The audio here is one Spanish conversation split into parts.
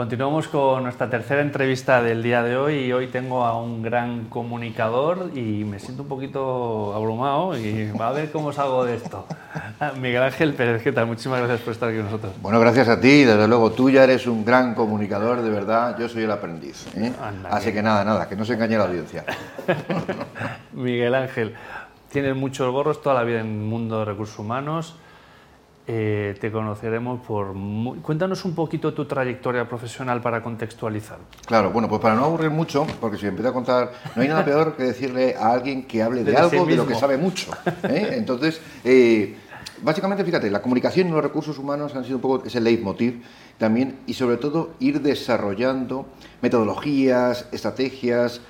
Continuamos con nuestra tercera entrevista del día de hoy y hoy tengo a un gran comunicador y me siento un poquito abrumado y va a ver cómo salgo de esto. Miguel Ángel Pérez, ¿qué tal? Muchísimas gracias por estar aquí con nosotros. Bueno, gracias a ti, desde luego tú ya eres un gran comunicador, de verdad, yo soy el aprendiz. ¿eh? Así que nada, nada, que no se engañe la audiencia. Miguel Ángel, tienes muchos gorros toda la vida en el mundo de recursos humanos. Eh, te conoceremos por... Cuéntanos un poquito tu trayectoria profesional para contextualizar. Claro, bueno, pues para no aburrir mucho, porque si empiezo a contar, no hay nada peor que decirle a alguien que hable de, algo de lo que sabe mucho. ¿eh? Entonces, eh, básicamente, fíjate, la comunicación y los recursos humanos han sido un poco ese leitmotiv también y sobre todo ir desarrollando metodologías, estrategias,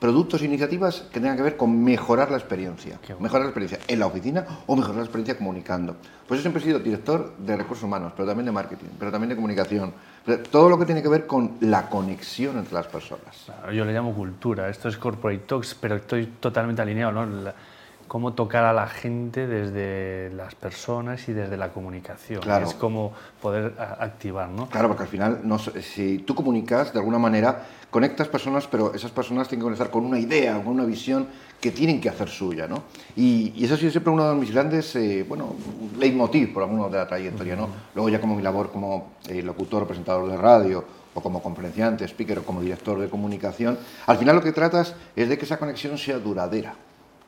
productos e iniciativas que tengan que ver con mejorar la experiencia. Mejorar la experiencia en la oficina o mejorar la experiencia comunicando. Pues yo siempre he sido director de recursos humanos, pero también de marketing, pero también de comunicación. Todo lo que tiene que ver con la conexión entre las personas. yo le llamo cultura, esto es corporate talks, pero estoy totalmente alineado. ¿no? Cómo tocar a la gente desde las personas y desde la comunicación. Claro. Es como poder activar, ¿no? Claro, porque al final, no, si tú comunicas, de alguna manera, conectas personas, pero esas personas tienen que conectar con una idea, con una visión que tienen que hacer suya, ¿no? Y, eso ha sido siempre uno de mis grandes, eh, bueno, leitmotiv, por alguno de la trayectoria, ¿no? Luego ya como mi labor como eh, locutor, presentador de radio, o como conferenciante, speaker o como director de comunicación, al final lo que tratas es de que esa conexión sea duradera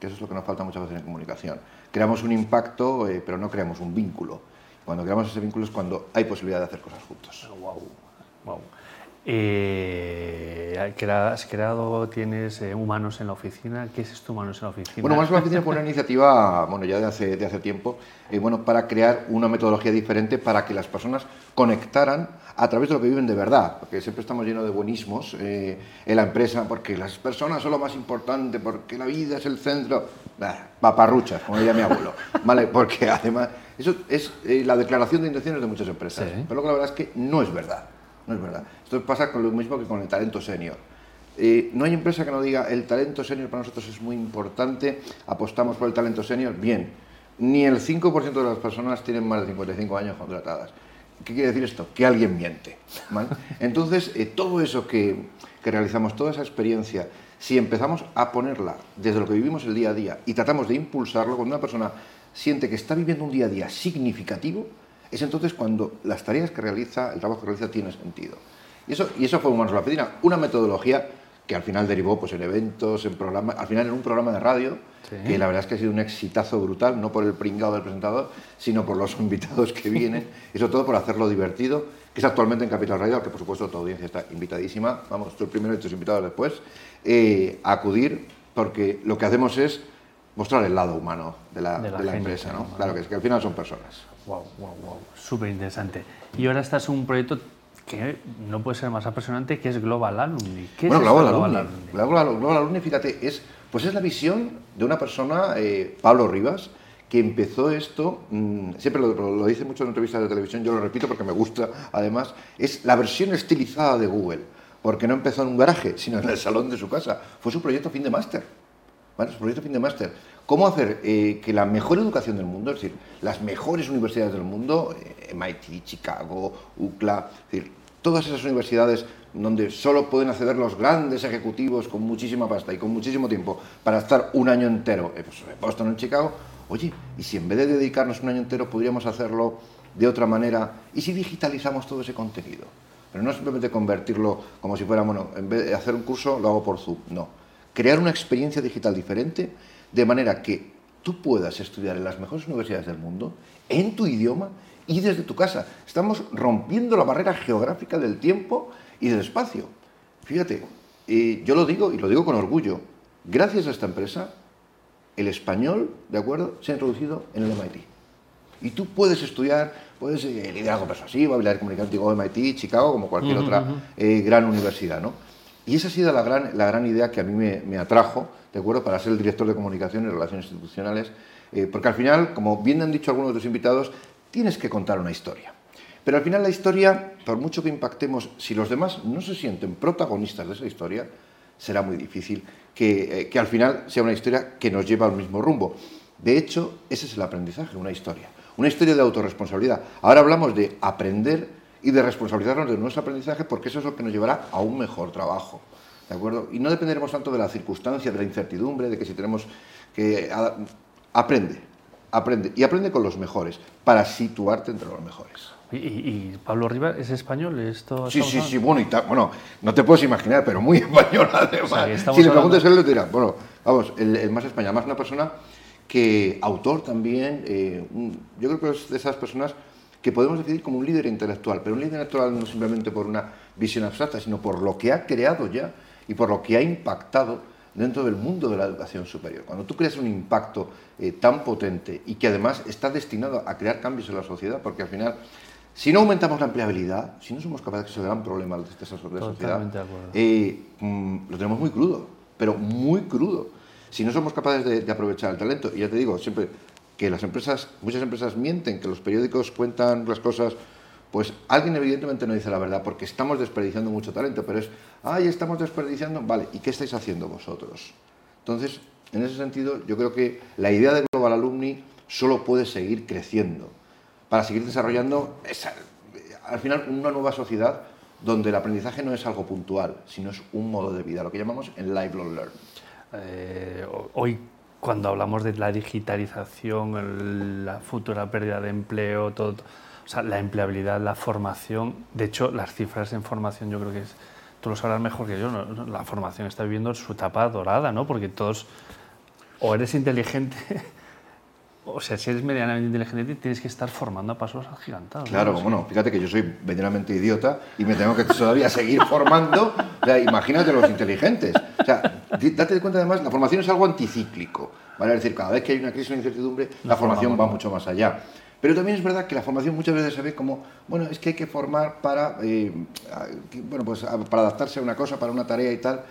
que eso es lo que nos falta muchas veces en comunicación. Creamos un impacto, eh, pero no creamos un vínculo. Cuando creamos ese vínculo es cuando hay posibilidad de hacer cosas juntos. Wow, wow. Eh, has creado, tienes eh, humanos en la oficina. ¿Qué es esto, humanos en la oficina? Bueno, humanos en la oficina fue una iniciativa, bueno, ya de hace, de hace tiempo, eh, bueno, para crear una metodología diferente para que las personas conectaran a través de lo que viven de verdad, porque siempre estamos llenos de buenismos en la empresa, porque las personas son lo más importante, porque la vida es el centro, bah, paparruchas, como diría mi abuelo, ¿vale? Porque además, eso es la declaración de intenciones de muchas empresas, pero lo que la verdad es que no es verdad. No es verdad. Esto pasa con lo mismo que con el talento senior. Eh, no hay empresa que no diga el talento senior para nosotros es muy importante, apostamos por el talento senior. Bien, ni el 5% de las personas tienen más de 55 años contratadas. ¿Qué quiere decir esto? Que alguien miente. Entonces, eh, todo eso que, que realizamos, toda esa experiencia, si empezamos a ponerla desde lo que vivimos el día a día y tratamos de impulsarlo, cuando una persona siente que está viviendo un día a día significativo, es entonces cuando las tareas que realiza, el trabajo que realiza, tiene sentido. Y eso, y eso fue Humanos la Pedina, una metodología que al final derivó pues, en eventos, en programas, al final en un programa de radio, que la verdad es que ha sido un exitazo brutal, no por el pringado del presentador, sino por los invitados que vienen, y sobre todo por hacerlo divertido, que es actualmente en Capital Radio, al que por supuesto tu audiencia está invitadísima, vamos, tú el primero y tus invitados después, eh, a acudir, porque lo que hacemos es mostrar el lado humano de la, de la, empresa, ¿no? Claro que es que al final son personas. Wow, wow, wow. Súper interesante. Y ahora estás en un proyecto que no puede ser más apasionante, que es Global Alumni. ¿Qué bueno, es Global, Global, Alumni? Global, Global, Alumni, fíjate, es, pues es la visión de una persona, eh, Pablo Rivas, que empezó esto, mmm, siempre lo, lo, dice mucho en entrevistas de televisión, yo lo repito porque me gusta, además, es la versión estilizada de Google, porque no empezó en un garaje, sino en el salón de su casa. Fue su proyecto fin de máster. ¿Vale? Su proyecto fin de máster. Cómo hacer eh, que la mejor educación del mundo, es decir, las mejores universidades del mundo, eh, MIT, Chicago, UCLA, es decir, todas esas universidades donde solo pueden acceder los grandes ejecutivos con muchísima pasta y con muchísimo tiempo para estar un año entero, eh, pues, en Boston, en Chicago, oye, y si en vez de dedicarnos un año entero podríamos hacerlo de otra manera, y si digitalizamos todo ese contenido, pero no simplemente convertirlo como si fuera, bueno, en vez de hacer un curso lo hago por Zoom, no, crear una experiencia digital diferente de manera que tú puedas estudiar en las mejores universidades del mundo, en tu idioma y desde tu casa. Estamos rompiendo la barrera geográfica del tiempo y del espacio. Fíjate, yo lo digo y lo digo con orgullo, gracias a esta empresa, el español, ¿de acuerdo?, se ha introducido en el MIT. Y tú puedes estudiar, puedes eh, liderazgo persuasivo, habilidad comunicativa, MIT, Chicago, como cualquier otra eh, gran universidad, ¿no? Y esa ha sido la gran, la gran idea que a mí me, atrajo, ¿de acuerdo?, para ser el director de comunicación y relaciones institucionales, eh, porque al final, como bien han dicho algunos de tus invitados, tienes que contar una historia. Pero al final la historia, por mucho que impactemos, si los demás no se sienten protagonistas de esa historia, será muy difícil que, eh, que al final sea una historia que nos lleva al mismo rumbo. De hecho, ese es el aprendizaje, una historia. Una historia de autorresponsabilidad. Ahora hablamos de aprender y de responsabilizarnos de nuestro aprendizaje porque eso es lo que nos llevará a un mejor trabajo. ¿De acuerdo? Y no dependeremos tanto de la circunstancia, de la incertidumbre, de que si tenemos que... Aprende, aprende. Y aprende con los mejores, para situarte entre los mejores. ¿Y, Pablo Rivas es español? Esto sí, sí, sí, bueno, y bueno, no te puedes imaginar, pero muy español además. si le preguntas a él, le dirá, bueno, vamos, el, más español, más una persona que autor también, eh, yo creo que es de esas personas que podemos definir como un líder intelectual, pero un líder intelectual no simplemente por una visión abstracta, sino por lo que ha creado ya y por lo que ha impactado dentro del mundo de la educación superior. Cuando tú creas un impacto eh, tan potente y que además está destinado a crear cambios en la sociedad, porque al final si no aumentamos la empleabilidad, si no somos capaces, que es el gran problema de esta sociedad, eh, mm, lo tenemos muy crudo, pero muy crudo. Si no somos capaces de, aprovechar el talento, y ya te digo, siempre que las empresas, muchas empresas mienten, que los periódicos cuentan las cosas, pues alguien evidentemente no dice la verdad, porque estamos desperdiciando mucho talento, pero es, ay, estamos desperdiciando, vale, ¿y qué estáis haciendo vosotros? Entonces, en ese sentido, yo creo que la idea de Global Alumni solo puede seguir creciendo para seguir desarrollando al final una nueva sociedad donde el aprendizaje no es algo puntual, sino es un modo de vida, lo que llamamos el lifelong learning. Eh, hoy, cuando hablamos de la digitalización, la futura pérdida de empleo, todo, o sea, la empleabilidad, la formación, de hecho, las cifras en formación yo creo que es, tú lo sabrás mejor que yo, la formación está viviendo su etapa dorada, ¿no? Porque todos, o eres inteligente o sea, si eres medianamente inteligente, tienes que estar formando a pasos agigantados. Claro, bueno, fíjate que yo soy medianamente idiota y me tengo que todavía seguir formando. O sea, imagínate los inteligentes. O sea, date cuenta además, la formación es algo anticíclico. ¿vale? Es decir, cada vez que hay una crisis o incertidumbre, la, formación va mucho más allá. Pero también es verdad que la formación muchas veces se ve como, bueno, es que hay que formar para, eh, bueno, pues, para adaptarse a una cosa, para una tarea y tal.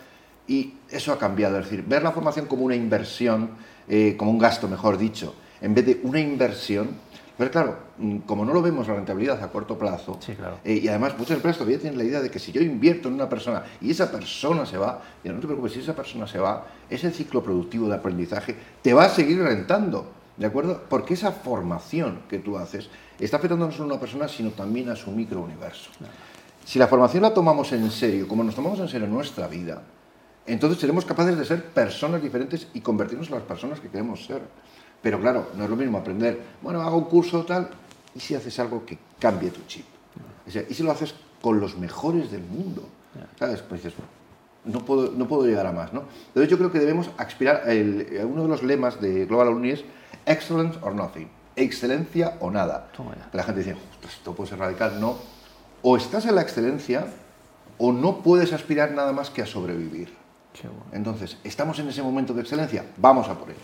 Y eso ha cambiado. Es decir, ver la formación como una inversión, eh, como un gasto, mejor dicho en vez de una inversión. Pero claro, mm, como no lo vemos la rentabilidad a corto plazo, eh, y además muchas empresas todavía tienen la idea de que si yo invierto en una persona y esa persona se va, no te preocupes, si esa persona se va, ese ciclo productivo de aprendizaje te va a seguir rentando, ¿de acuerdo? Porque esa formación que tú haces está afectando no solo a una persona, sino también a su microuniverso. Si la formación la tomamos en serio, como nos tomamos en serio en nuestra vida, entonces seremos capaces de ser personas diferentes y convertirnos en las personas que queremos ser. Pero claro, no es lo mismo aprender, bueno, hago un curso tal, y si haces algo que cambie tu chip. y si lo haces con los mejores del mundo, ¿sabes? Pues dices, no puedo, no puedo llegar a más, ¿no? Entonces yo creo que debemos aspirar, el, uno de los lemas de Global Alumni es excellence or nothing, excelencia o nada. La gente dice, esto puede ser radical, no. O estás en la excelencia o no puedes aspirar nada más que a sobrevivir. Entonces, ¿estamos en ese momento de excelencia? Vamos a por ello.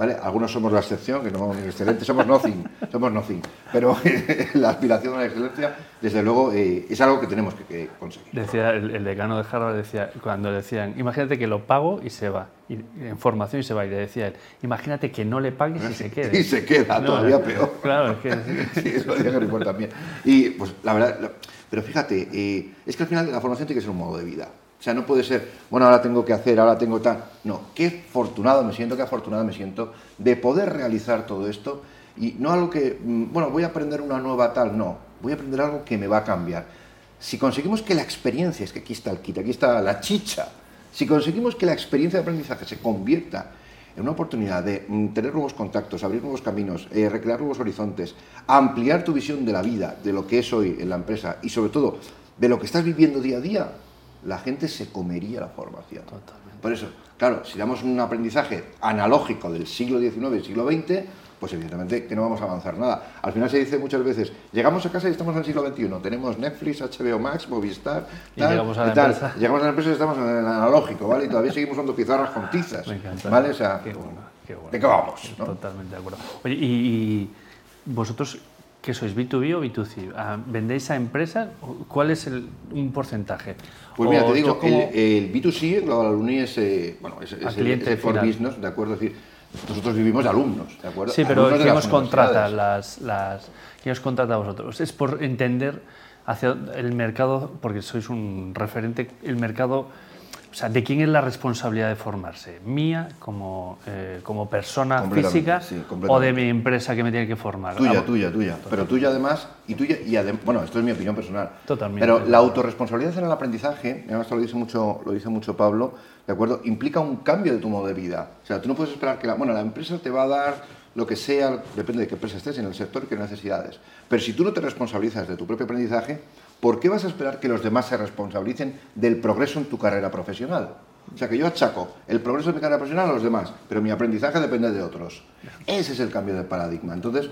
Algunos somos la excepción, que no somos excelentes, somos nothing, somos nothing. Pero la aspiración a la excelencia, desde luego, eh, es algo que tenemos que, conseguir. Decía el, decano de Harvard, decía, cuando decían, imagínate que lo pago y se va, y, en formación y se va, y le decía él, imagínate que no le pagues y se quede. y se queda, todavía peor. Claro, es que... sí, eso Harry también. Y, pues, la verdad, pero fíjate, eh, es que al final la formación tiene que ser un modo de vida. O sea, no puede ser, bueno, ahora tengo que hacer, ahora tengo tal. No, qué afortunado me siento, qué afortunado me siento de poder realizar todo esto y no algo que, mm, bueno, voy a aprender una nueva tal, no, voy a aprender algo que me va a cambiar. Si conseguimos que la experiencia, es que aquí está el kit, aquí está la chicha, si conseguimos que la experiencia de aprendizaje se convierta en una oportunidad de mm, tener nuevos contactos, abrir nuevos caminos, eh, recrear nuevos horizontes, ampliar tu visión de la vida, de lo que es hoy en la empresa y sobre todo de lo que estás viviendo día a día, la gente se comería la formación. Por eso, claro, si damos un aprendizaje analógico del siglo XIX y siglo XX, pues evidentemente que no vamos a avanzar nada. Al final se dice muchas veces, llegamos a casa y estamos en el siglo XXI, tenemos Netflix, HBO Max, Movistar, y llegamos a la empresa. Llegamos a la empresa y estamos en el analógico, ¿vale? Y todavía seguimos usando pizarras con tizas, ¿vale? O sea, qué bueno, qué bueno. ¿de qué vamos? Totalmente de acuerdo. Oye, y vosotros ¿Qué sois? ¿B2B o B2C? Ah, ¿Vendéis a empresas? ¿Cuál es el, un porcentaje? Pues mira, te digo, el, B2C, la Alumni es, eh, bueno, es, es el, for business, ¿de acuerdo? Es decir, nosotros vivimos alumnos, ¿de acuerdo? Sí, pero ¿quién os contrata? Las, las, ¿Quién os contrata a vosotros? Es por entender hacia el mercado, porque sois un referente, el mercado o sea, ¿de quién es la responsabilidad de formarse? ¿Mía como, eh, como persona física sí, o de mi empresa que me tiene que formar? Tuya, Ah, tuya, tuya. Pero tuya además, y tuya, y bueno, esto es mi opinión personal. Totalmente. Pero la autorresponsabilidad en el aprendizaje, además esto lo dice mucho, lo dice mucho Pablo, ¿de acuerdo? Implica un cambio de tu modo de vida. O sea, tú no puedes esperar que la, bueno, la empresa te va a dar lo que sea, depende de qué empresa estés, en el sector qué necesidades. Pero si tú no te responsabilizas de tu propio aprendizaje, ¿por qué vas a esperar que los demás se responsabilicen del progreso en tu carrera profesional? O sea, que yo achaco el progreso de mi carrera profesional a los demás, pero mi aprendizaje depende de otros. Ese es el cambio de paradigma. Entonces,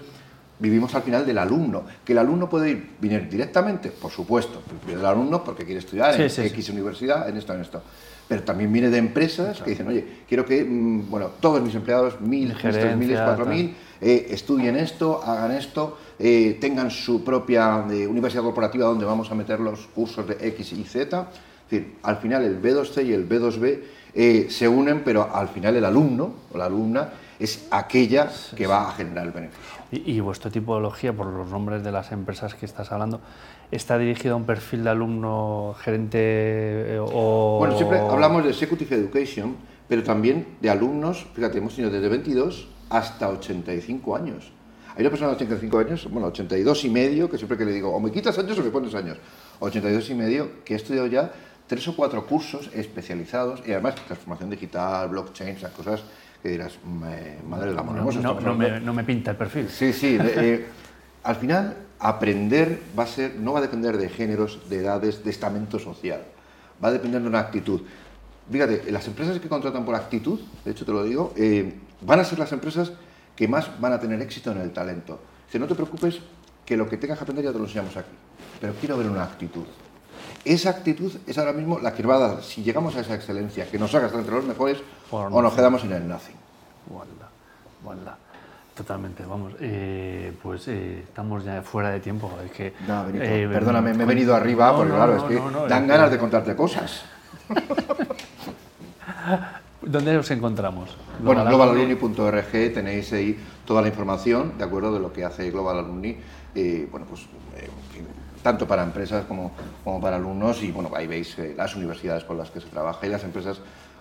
vivimos al final del alumno. Que el alumno puede ir, venir directamente, por supuesto, del alumno porque quiere estudiar en Sí, sí, X universidad, en esto, en esto. Pero también viene de empresas que dicen, oye, quiero que, mm, bueno, todos mis empleados, mil, tres mil, cuatro mil, eh, estudien esto, hagan esto, eh, tengan su propia eh, universidad corporativa donde vamos a meter los cursos de X y Z. Es decir, al final el B2C y el B2B eh, se unen, pero al final el alumno o la alumna es aquella que va a generar el beneficio. Y, y vuestra tipología, por los nombres de las empresas que estás hablando, ¿está dirigido a un perfil de alumno gerente eh, o...? Bueno, siempre hablamos de Executive Education, pero también de alumnos, fíjate, hemos tenido desde 22 hasta 85 años. Hay una persona de 85 años, bueno, 82 y medio, que siempre que le digo, o me quitas años o me pones años, 82 y medio, que ha estudiado ya tres o cuatro cursos especializados y además transformación digital, blockchain, esas cosas que dirás, "Me- madre del amor No, no- estamos no hablando". me, no me pinta el perfil. Sí, sí. eh, al final, aprender va a ser, no va a depender de géneros, de edades, de estamento social. Va a depender de una actitud. Fíjate, las empresas que contratan por actitud, de hecho te lo digo, eh, van a ser las empresas que más van a tener éxito en el talento. Si no te preocupes, que lo que tengas que aprender ya te lo enseñamos aquí. Pero quiero ver una actitud. Esa actitud es ahora mismo la que va a dar, si llegamos a esa excelencia, que nos haga estar entre los mejores Por o nos quedamos en el nothing. Walda, walda. Totalmente, vamos. eh, pues eh, estamos ya fuera de tiempo. Es que, No, Benito, eh, perdóname, me he venido arriba, No, porque no, claro, es que dan ganas de contarte cosas. ¿Dónde os encontramos? Bueno, Global Alumni. globalalumni.org tenéis ahí toda la información, ¿de acuerdo? De lo que hace Global Alumni, eh, bueno, pues, eh, tanto para empresas como, como para alumnos, y bueno, ahí veis eh, las universidades con las que se trabaja y las empresas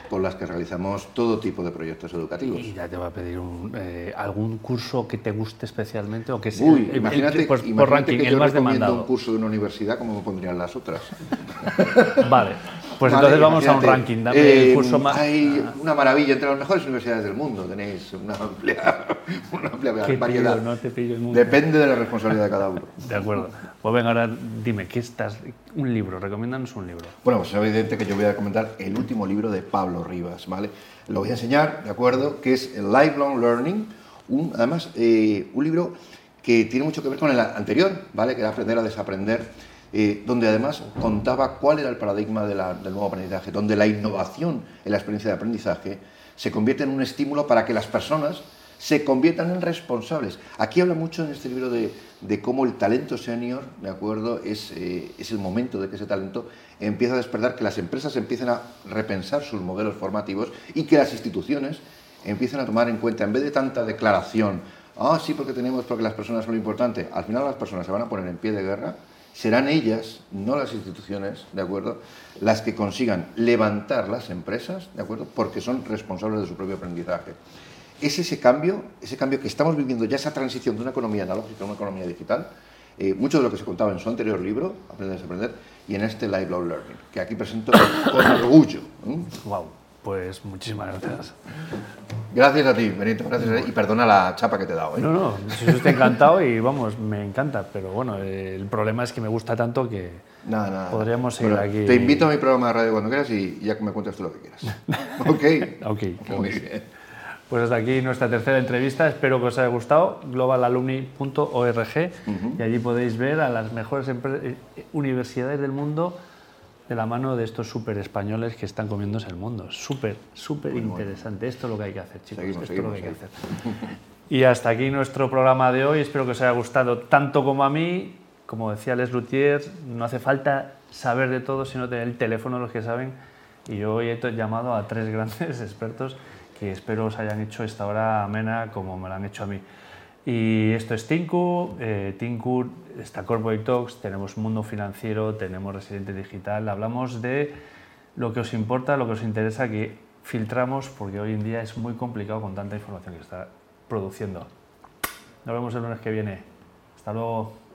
con las que realizamos todo tipo de proyectos educativos. Y ya te va a pedir un, eh, algún curso que te guste especialmente o que sea Uy, el- el- imagínate, pues, por imagínate ranking que el yo más recomiendo demandado. un curso de una universidad, como me pondrían las otras? Vale, pues Vale, entonces vamos a un ranking. Dame eh, el curso más. Hay una maravilla entre las mejores universidades del mundo. Tenéis una amplia, una amplia variedad. pillo, no te pillo nunca. Depende de la responsabilidad de cada uno. De acuerdo. Pues venga, ahora dime, ¿qué estás? Un libro, recomiéndanos un libro. Bueno, pues es evidente que yo voy a comentar el último libro de Pablo Rivas, ¿vale? Lo voy a enseñar, ¿de acuerdo? Que es el Lifelong Learning, un, además eh, un libro que tiene mucho que ver con el anterior, ¿vale? Que era Aprender a Desaprender, eh, donde además contaba cuál era el paradigma del nuevo aprendizaje, donde la innovación en la experiencia de aprendizaje se convierte en un estímulo para que las personas se conviertan en responsables. Aquí habla mucho en este libro de, de cómo el talento senior, ¿de acuerdo? Es, eh, es el momento de que ese talento empieza a despertar, que las empresas empiecen a repensar sus modelos formativos y que las instituciones empiecen a tomar en cuenta, en vez de tanta declaración, ah, sí, porque tenemos, porque las personas son lo importante, al final las personas se van a poner en pie de guerra, serán ellas, no las instituciones, ¿de acuerdo?, las que consigan levantar las empresas, ¿de acuerdo?, porque son responsables de su propio aprendizaje. Es ese cambio, ese cambio que estamos viviendo, ya esa transición de una economía analógica a una economía digital, eh, mucho de lo que se contaba en su anterior libro, Aprender a Desaprender, y en este Lifelong Learning, que aquí presento con orgullo. ¿eh? Wow, pues muchísimas gracias. Gracias a ti, Benito, gracias a ti, y perdona la chapa que te he dado. ¿eh? No, no, yo estoy encantado y vamos, me encanta, pero bueno, el problema es que me gusta tanto que Nada, nada. podríamos seguir Bueno, aquí. Te invito a mi programa de radio cuando quieras y ya me cuentas tú lo que quieras. ¿Ok? Ok, Muy bien. Pues hasta aquí nuestra tercera entrevista. Espero que os haya gustado. globalalumni.org y allí podéis ver a las mejores eh, universidades del mundo de la mano de estos súper españoles que están comiéndose el mundo. Súper, súper interesante. Esto es lo que hay que hacer, chicos. Seguimos, Esto es lo que hay seguimos, que hacer. Y hasta aquí nuestro programa de hoy. Espero que os haya gustado tanto como a mí. Como decía Les Luthier, no hace falta saber de todo, sino tener el teléfono los que saben. Y yo hoy he llamado a tres grandes expertos que espero os hayan hecho esta hora amena como me la han hecho a mí. Y esto es Tinku, eh, Tinku está Corporate Talks, tenemos Mundo Financiero, tenemos Residente Digital, hablamos de lo que os importa, lo que os interesa, que filtramos, porque hoy en día es muy complicado con tanta información que está produciendo. Nos vemos el lunes que viene. Hasta luego.